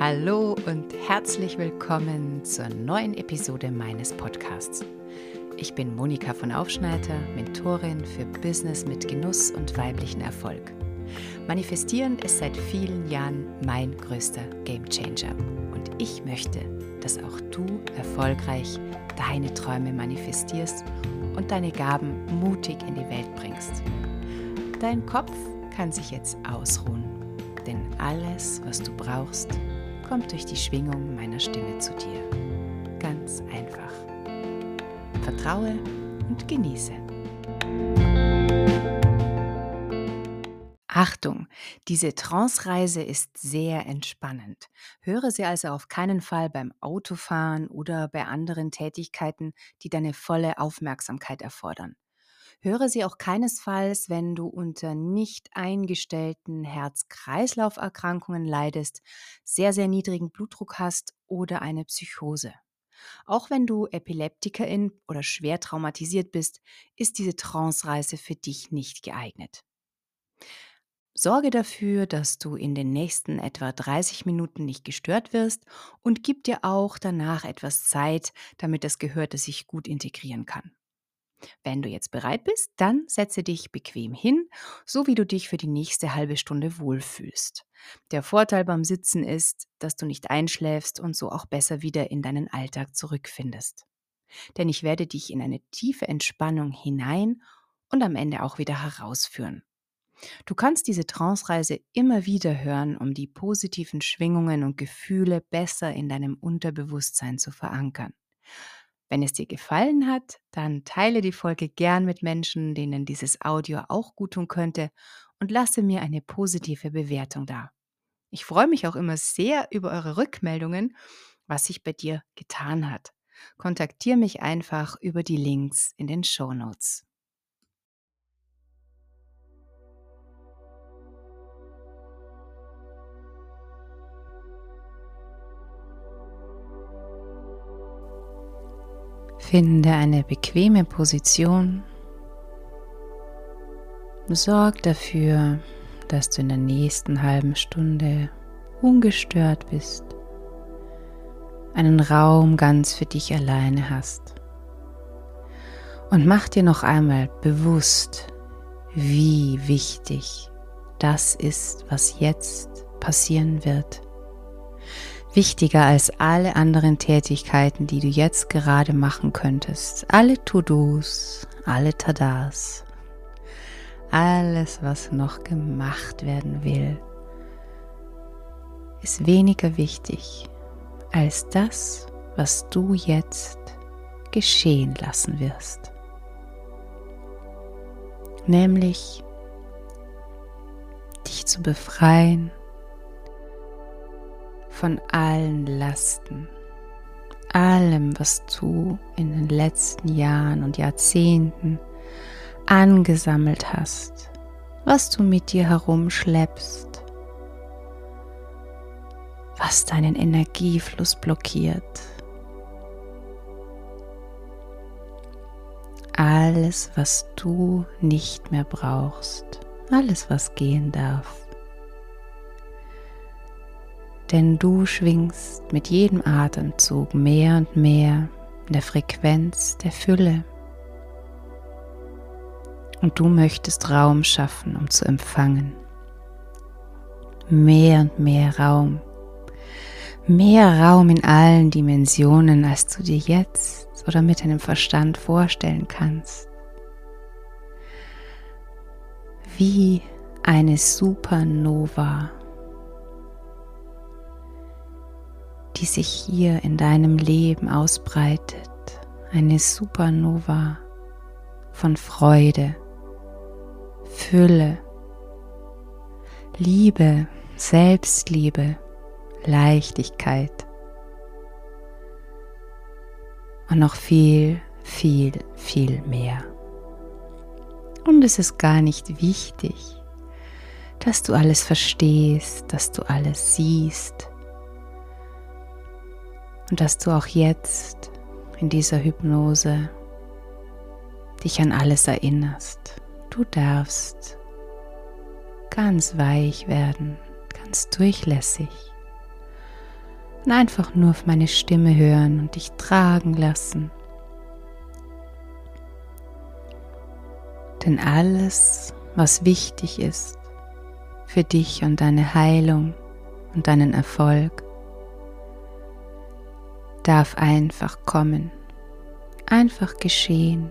Hallo und herzlich willkommen zur neuen Episode meines Podcasts. Ich bin Monika von Aufschneider, Mentorin für Business mit Genuss und weiblichen Erfolg. Manifestieren ist seit vielen Jahren mein größter Gamechanger und ich möchte, dass auch du erfolgreich deine Träume manifestierst und deine Gaben mutig in die Welt bringst. Dein Kopf kann sich jetzt ausruhen, denn alles, was du brauchst, kommt durch die Schwingung meiner Stimme zu dir. Ganz einfach. Vertraue und genieße. Achtung, diese Trance-Reise ist sehr entspannend. Höre sie also auf keinen Fall beim Autofahren oder bei anderen Tätigkeiten, die deine volle Aufmerksamkeit erfordern. Höre sie auch keinesfalls, wenn du unter nicht eingestellten Herz-Kreislauf-Erkrankungen leidest, sehr, sehr niedrigen Blutdruck hast oder eine Psychose. Auch wenn du Epileptikerin oder schwer traumatisiert bist, ist diese Trance-Reise für dich nicht geeignet. Sorge dafür, dass du in den nächsten etwa 30 Minuten nicht gestört wirst und gib dir auch danach etwas Zeit, damit das Gehörte sich gut integrieren kann. Wenn du jetzt bereit bist, dann setze dich bequem hin, so wie du dich für die nächste halbe Stunde wohlfühlst. Der Vorteil beim Sitzen ist, dass du nicht einschläfst und so auch besser wieder in deinen Alltag zurückfindest. Denn ich werde dich in eine tiefe Entspannung hinein und am Ende auch wieder herausführen. Du kannst diese Trance-Reise immer wieder hören, um die positiven Schwingungen und Gefühle besser in deinem Unterbewusstsein zu verankern. Wenn es dir gefallen hat, dann teile die Folge gern mit Menschen, denen dieses Audio auch gut tun könnte und lasse mir eine positive Bewertung da. Ich freue mich auch immer sehr über eure Rückmeldungen, was sich bei dir getan hat. Kontaktiere mich einfach über die Links in den Show Notes. Finde eine bequeme Position. Sorg dafür, dass du in der nächsten halben Stunde ungestört bist, einen Raum ganz für dich alleine hast. Und mach dir noch einmal bewusst, wie wichtig das ist, was jetzt passieren wird wichtiger als alle anderen Tätigkeiten, die du jetzt gerade machen könntest. Alle To-Dos, alle Tadas, alles, was noch gemacht werden will, ist weniger wichtig als das, was du jetzt geschehen lassen wirst. Nämlich dich zu befreien von allen Lasten, allem, was du in den letzten Jahren und Jahrzehnten angesammelt hast, was du mit dir herumschleppst, was deinen Energiefluss blockiert. Alles, was du nicht mehr brauchst, alles, was gehen darf denn du schwingst mit jedem Atemzug mehr und mehr in der Frequenz der Fülle. Und du möchtest Raum schaffen, um zu empfangen. Mehr und mehr Raum. Mehr Raum in allen Dimensionen, als du dir jetzt oder mit deinem Verstand vorstellen kannst. Wie eine Supernova die sich hier in deinem Leben ausbreitet. Eine Supernova von Freude, Fülle, Liebe, Selbstliebe, Leichtigkeit und noch viel, viel, viel mehr. Und es ist gar nicht wichtig, dass du alles verstehst, dass du alles siehst, und dass du auch jetzt in dieser Hypnose dich an alles erinnerst. Du darfst ganz weich werden, ganz durchlässig. Und einfach nur auf meine Stimme hören und dich tragen lassen. Denn alles, was wichtig ist für dich und deine Heilung und deinen Erfolg, darf einfach kommen, einfach geschehen.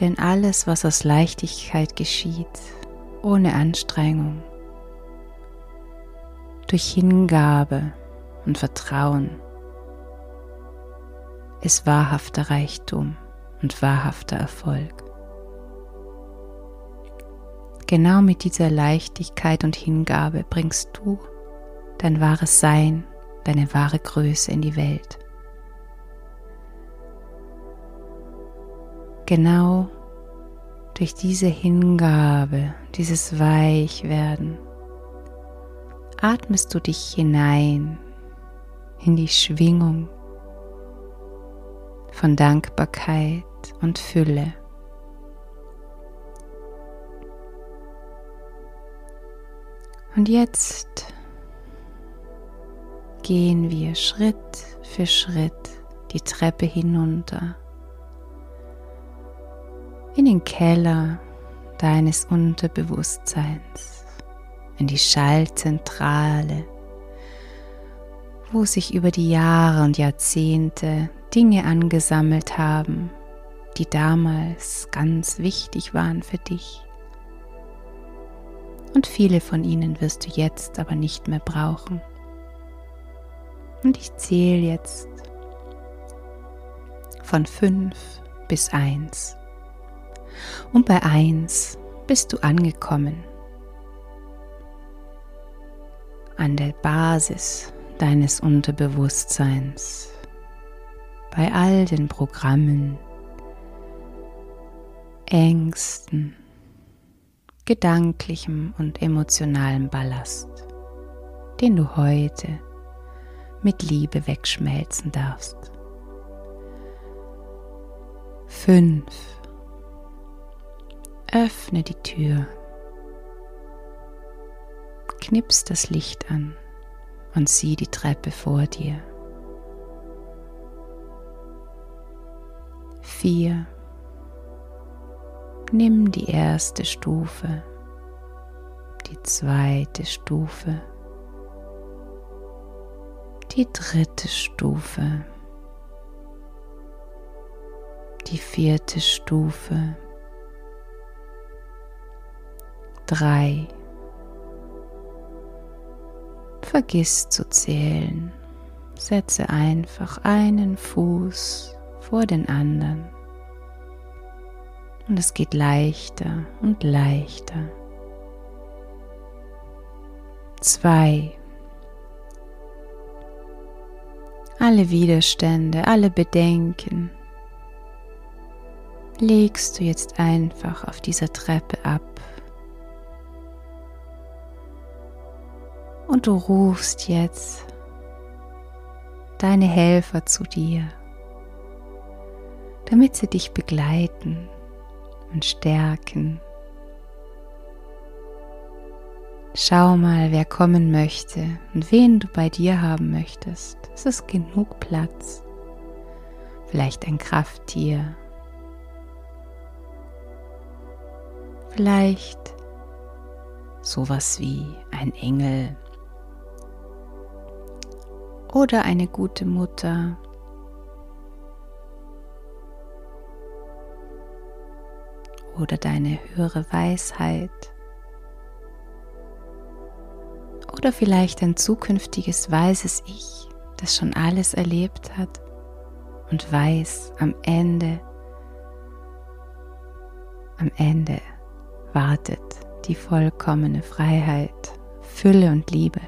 Denn alles, was aus Leichtigkeit geschieht, ohne Anstrengung, durch Hingabe und Vertrauen, ist wahrhafter Reichtum und wahrhafter Erfolg. Genau mit dieser Leichtigkeit und Hingabe bringst du dein wahres Sein, deine wahre Größe in die Welt. Genau durch diese Hingabe, dieses Weichwerden, atmest du dich hinein in die Schwingung von Dankbarkeit und Fülle. Und jetzt gehen wir Schritt für Schritt die Treppe hinunter in den Keller deines Unterbewusstseins, in die Schallzentrale, wo sich über die Jahre und Jahrzehnte Dinge angesammelt haben, die damals ganz wichtig waren für dich. Und viele von ihnen wirst du jetzt aber nicht mehr brauchen. Und ich zähle jetzt von 5 bis 1. Und bei 1 bist du angekommen. An der Basis deines Unterbewusstseins. Bei all den Programmen, Ängsten, gedanklichem und emotionalem Ballast, den du heute mit Liebe wegschmelzen darfst. 5. Öffne die Tür. Knips das Licht an und sieh die Treppe vor dir. 4. Nimm die erste Stufe, die zweite Stufe die dritte Stufe, die vierte Stufe, drei. Vergiss zu zählen, setze einfach einen Fuß vor den anderen und es geht leichter und leichter. Zwei. Alle Widerstände, alle Bedenken legst du jetzt einfach auf dieser Treppe ab. Und du rufst jetzt deine Helfer zu dir, damit sie dich begleiten und stärken Schau mal, wer kommen möchte und wen du bei dir haben möchtest. Es ist genug Platz. Vielleicht ein Krafttier. Vielleicht sowas wie ein Engel oder eine gute Mutter. Oder deine höhere Weisheit. Oder vielleicht ein zukünftiges weises Ich, das schon alles erlebt hat und weiß, am Ende, am Ende wartet die vollkommene Freiheit, Fülle und Liebe.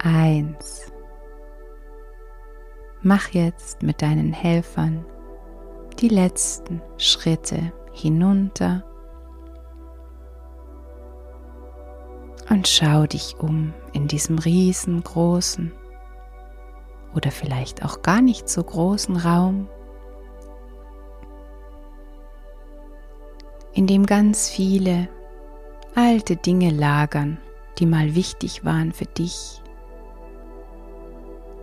Eins. Mach jetzt mit deinen Helfern die letzten Schritte hinunter und schau dich um in diesem riesengroßen oder vielleicht auch gar nicht so großen Raum, in dem ganz viele alte Dinge lagern, die mal wichtig waren für dich.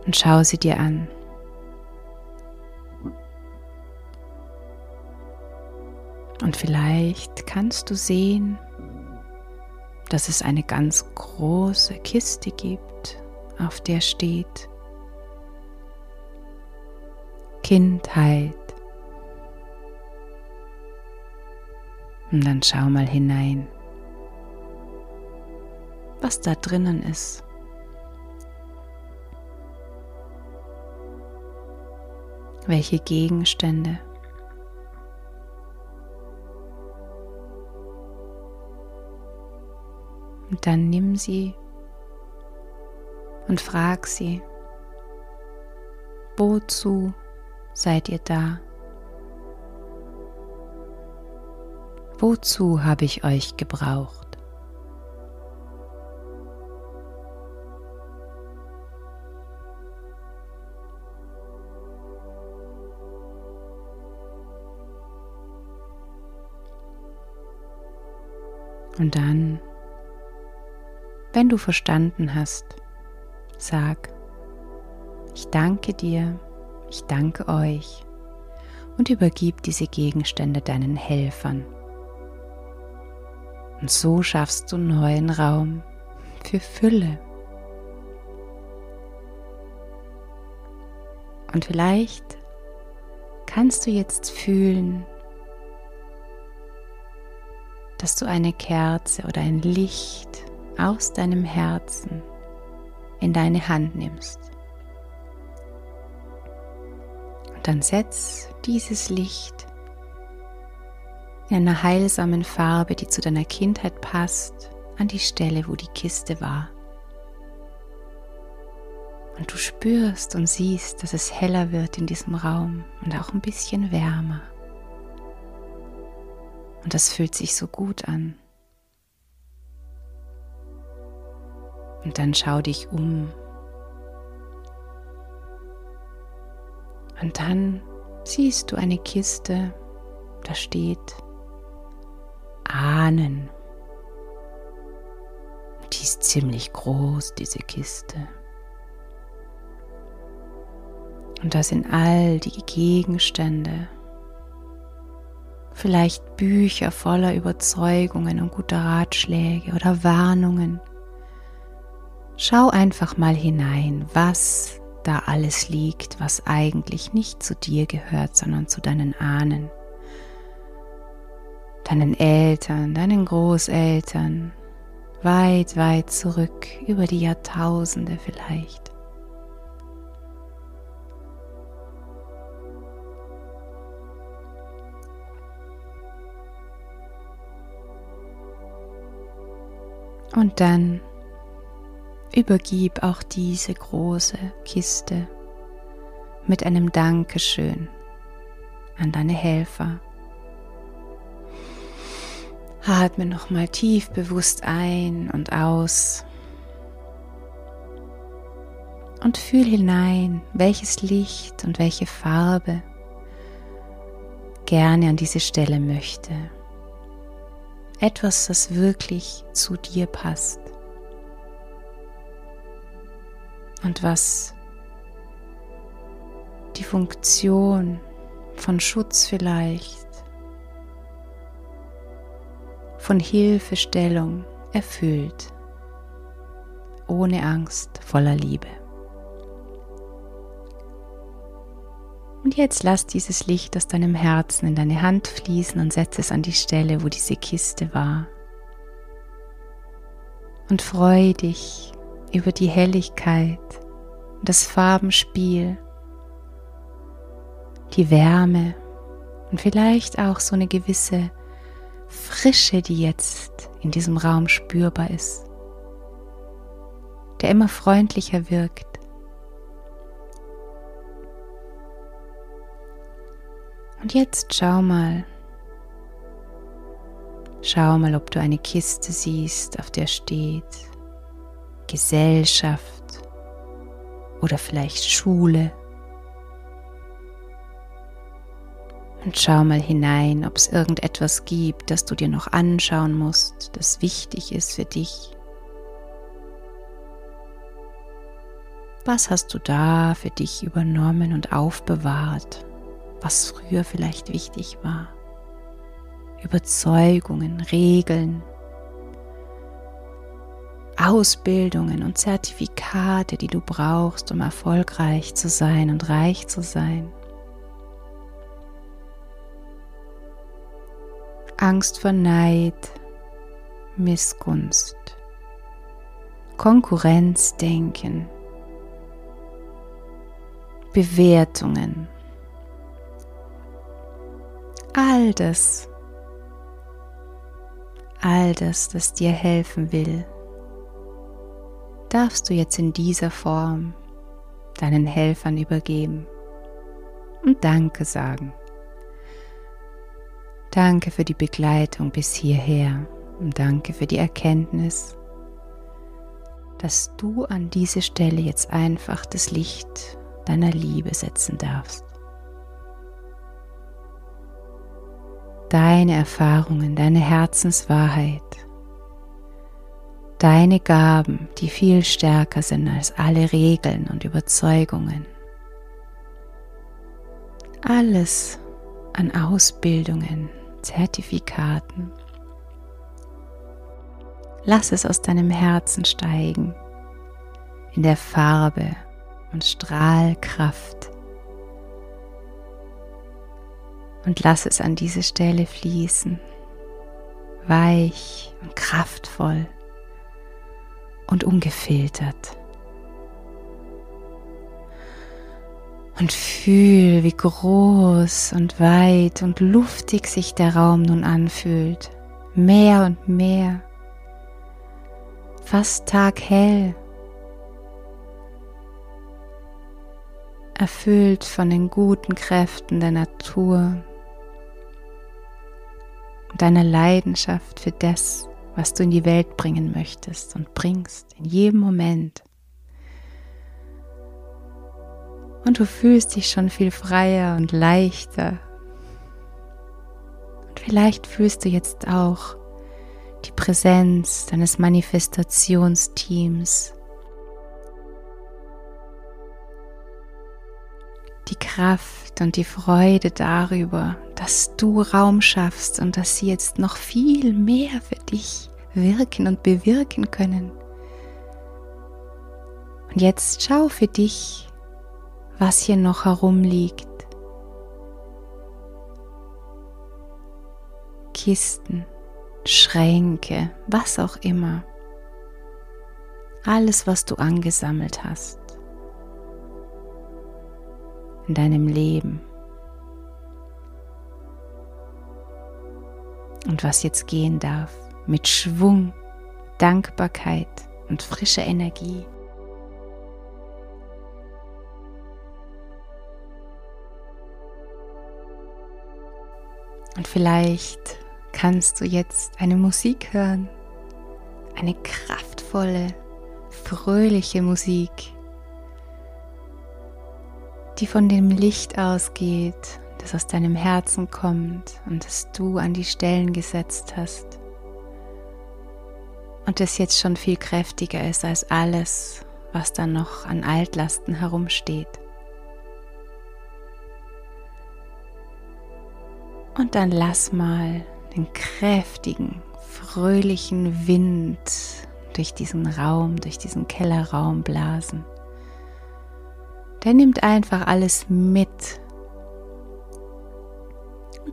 Und schau sie dir an. Und vielleicht kannst du sehen, dass es eine ganz große Kiste gibt, auf der steht Kindheit. Und dann schau mal hinein, was da drinnen ist. Welche Gegenstände Und dann nimm sie und frag sie, wozu seid ihr da? Wozu habe ich euch gebraucht? Und dann wenn du verstanden hast, sag, ich danke dir, ich danke euch und übergib diese Gegenstände deinen Helfern. Und so schaffst du neuen Raum für Fülle. Und vielleicht kannst du jetzt fühlen, dass du eine Kerze oder ein Licht aus deinem Herzen in deine Hand nimmst. Und dann setz dieses Licht in einer heilsamen Farbe, die zu deiner Kindheit passt, an die Stelle, wo die Kiste war. Und du spürst und siehst, dass es heller wird in diesem Raum und auch ein bisschen wärmer. Und das fühlt sich so gut an. Und dann schau dich um. Und dann siehst du eine Kiste, da steht Ahnen. Die ist ziemlich groß, diese Kiste. Und da sind all die Gegenstände, vielleicht Bücher voller Überzeugungen und guter Ratschläge oder Warnungen Schau einfach mal hinein, was da alles liegt, was eigentlich nicht zu dir gehört, sondern zu deinen Ahnen, deinen Eltern, deinen Großeltern, weit, weit zurück, über die Jahrtausende vielleicht. Und dann übergib auch diese große Kiste mit einem Dankeschön an deine Helfer. Atme nochmal tief bewusst ein und aus und fühl hinein, welches Licht und welche Farbe gerne an diese Stelle möchte. Etwas, das wirklich zu dir passt. Und was die Funktion von Schutz vielleicht, von Hilfestellung erfüllt, ohne Angst, voller Liebe. Und jetzt lass dieses Licht aus deinem Herzen in deine Hand fließen und setze es an die Stelle, wo diese Kiste war. Und freue dich über die Helligkeit, das Farbenspiel, die Wärme und vielleicht auch so eine gewisse Frische, die jetzt in diesem Raum spürbar ist, der immer freundlicher wirkt. Und jetzt schau mal, schau mal, ob du eine Kiste siehst, auf der steht Gesellschaft oder vielleicht Schule. Und schau mal hinein, ob es irgendetwas gibt, das du dir noch anschauen musst, das wichtig ist für dich. Was hast du da für dich übernommen und aufbewahrt, was früher vielleicht wichtig war? Überzeugungen, Regeln, Ausbildungen und Zertifikate, die du brauchst, um erfolgreich zu sein und reich zu sein. Angst vor Neid, Missgunst, Konkurrenzdenken, Bewertungen. All das, all das, das dir helfen will, darfst du jetzt in dieser Form deinen Helfern übergeben und Danke sagen. Danke für die Begleitung bis hierher und danke für die Erkenntnis, dass du an diese Stelle jetzt einfach das Licht deiner Liebe setzen darfst. Deine Erfahrungen, deine Herzenswahrheit deine Gaben, die viel stärker sind als alle Regeln und Überzeugungen. Alles an Ausbildungen, Zertifikaten. Lass es aus deinem Herzen steigen in der Farbe und Strahlkraft. Und lass es an diese Stelle fließen, weich und kraftvoll und ungefiltert. Und fühl, wie groß und weit und luftig sich der Raum nun anfühlt. Mehr und mehr. Fast taghell. Erfüllt von den guten Kräften der Natur. Deiner Leidenschaft für das, was du in die Welt bringen möchtest und bringst in jedem Moment. Und du fühlst dich schon viel freier und leichter. Und vielleicht fühlst du jetzt auch die Präsenz deines Manifestationsteams. Die Kraft und die Freude darüber, dass du Raum schaffst und dass sie jetzt noch viel mehr für dich wirken und bewirken können. Und jetzt schau für dich, was hier noch herumliegt. Kisten, Schränke, was auch immer. Alles, was du angesammelt hast in deinem Leben. und was jetzt gehen darf, mit Schwung, Dankbarkeit und frischer Energie. Und vielleicht kannst du jetzt eine Musik hören, eine kraftvolle, fröhliche Musik, die von dem Licht ausgeht das aus deinem Herzen kommt und das du an die Stellen gesetzt hast. Und das jetzt schon viel kräftiger ist als alles, was da noch an Altlasten herumsteht. Und dann lass mal den kräftigen, fröhlichen Wind durch diesen Raum, durch diesen Kellerraum blasen. Der nimmt einfach alles mit,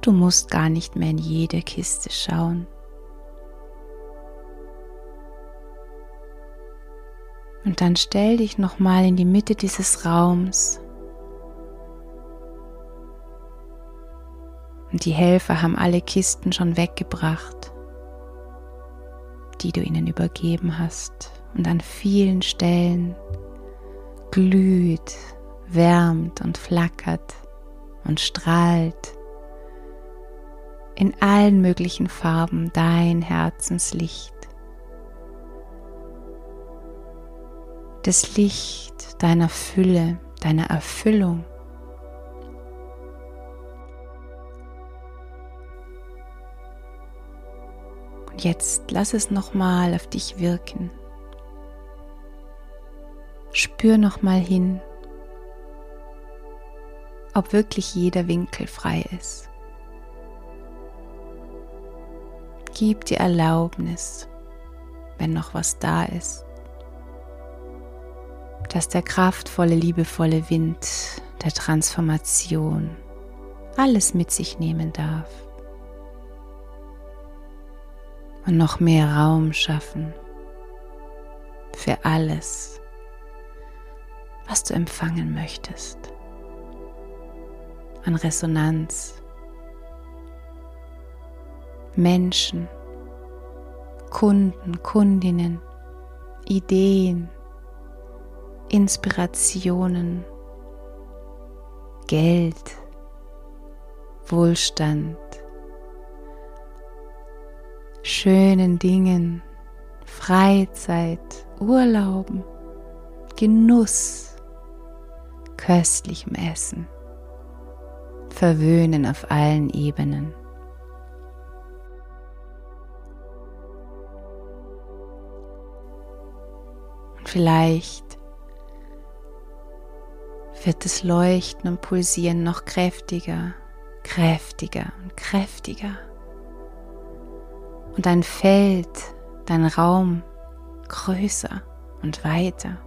du musst gar nicht mehr in jede Kiste schauen. Und dann stell dich nochmal in die Mitte dieses Raums. Und die Helfer haben alle Kisten schon weggebracht, die du ihnen übergeben hast. Und an vielen Stellen glüht, wärmt und flackert und strahlt in allen möglichen Farben dein Herzenslicht. Das Licht deiner Fülle, deiner Erfüllung. Und jetzt lass es nochmal auf dich wirken. Spür nochmal hin, ob wirklich jeder Winkel frei ist. Gib dir Erlaubnis, wenn noch was da ist, dass der kraftvolle, liebevolle Wind der Transformation alles mit sich nehmen darf und noch mehr Raum schaffen für alles, was du empfangen möchtest an Resonanz, Menschen, Kunden, Kundinnen, Ideen, Inspirationen, Geld, Wohlstand, schönen Dingen, Freizeit, Urlauben, Genuss, köstlichem Essen, Verwöhnen auf allen Ebenen. Und vielleicht wird das Leuchten und Pulsieren noch kräftiger, kräftiger und kräftiger. Und dein Feld, dein Raum größer und weiter.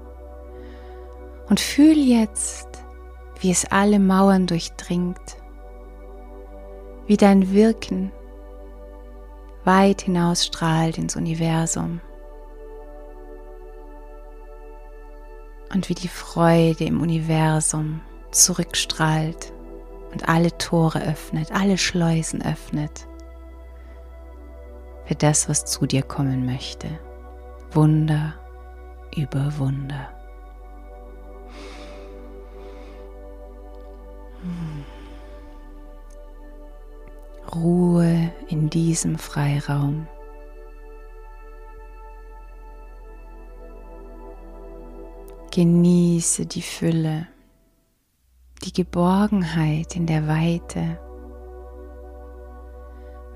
Und fühl jetzt, wie es alle Mauern durchdringt, wie dein Wirken weit hinausstrahlt ins Universum und wie die Freude im Universum zurückstrahlt und alle Tore öffnet, alle Schleusen öffnet für das, was zu dir kommen möchte. Wunder über Wunder. Ruhe in diesem Freiraum. Genieße die Fülle, die Geborgenheit in der Weite.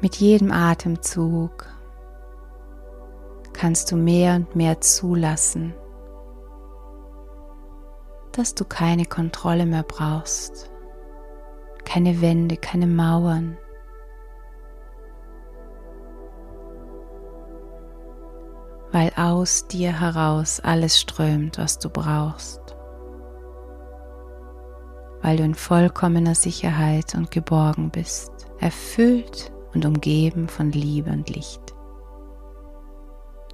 Mit jedem Atemzug kannst du mehr und mehr zulassen, dass du keine Kontrolle mehr brauchst, keine Wände, keine Mauern. weil aus dir heraus alles strömt, was du brauchst, weil du in vollkommener Sicherheit und geborgen bist, erfüllt und umgeben von Liebe und Licht.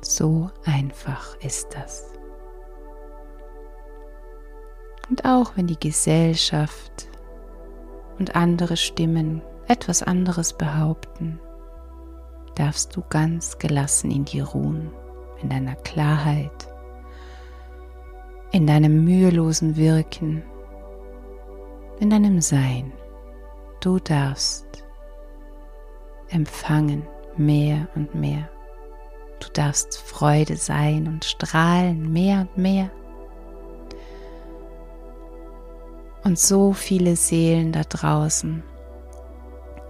So einfach ist das. Und auch wenn die Gesellschaft und andere Stimmen etwas anderes behaupten, darfst du ganz gelassen in dir ruhen in deiner Klarheit, in deinem mühelosen Wirken, in deinem Sein. Du darfst empfangen mehr und mehr. Du darfst Freude sein und strahlen mehr und mehr. Und so viele Seelen da draußen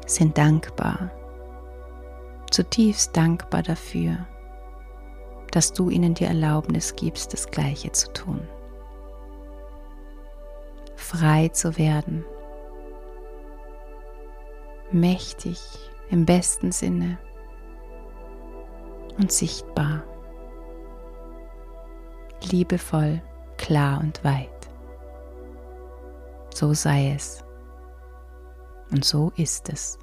sind dankbar, zutiefst dankbar dafür, dass du ihnen die Erlaubnis gibst, das Gleiche zu tun. Frei zu werden, mächtig im besten Sinne und sichtbar, liebevoll, klar und weit. So sei es und so ist es.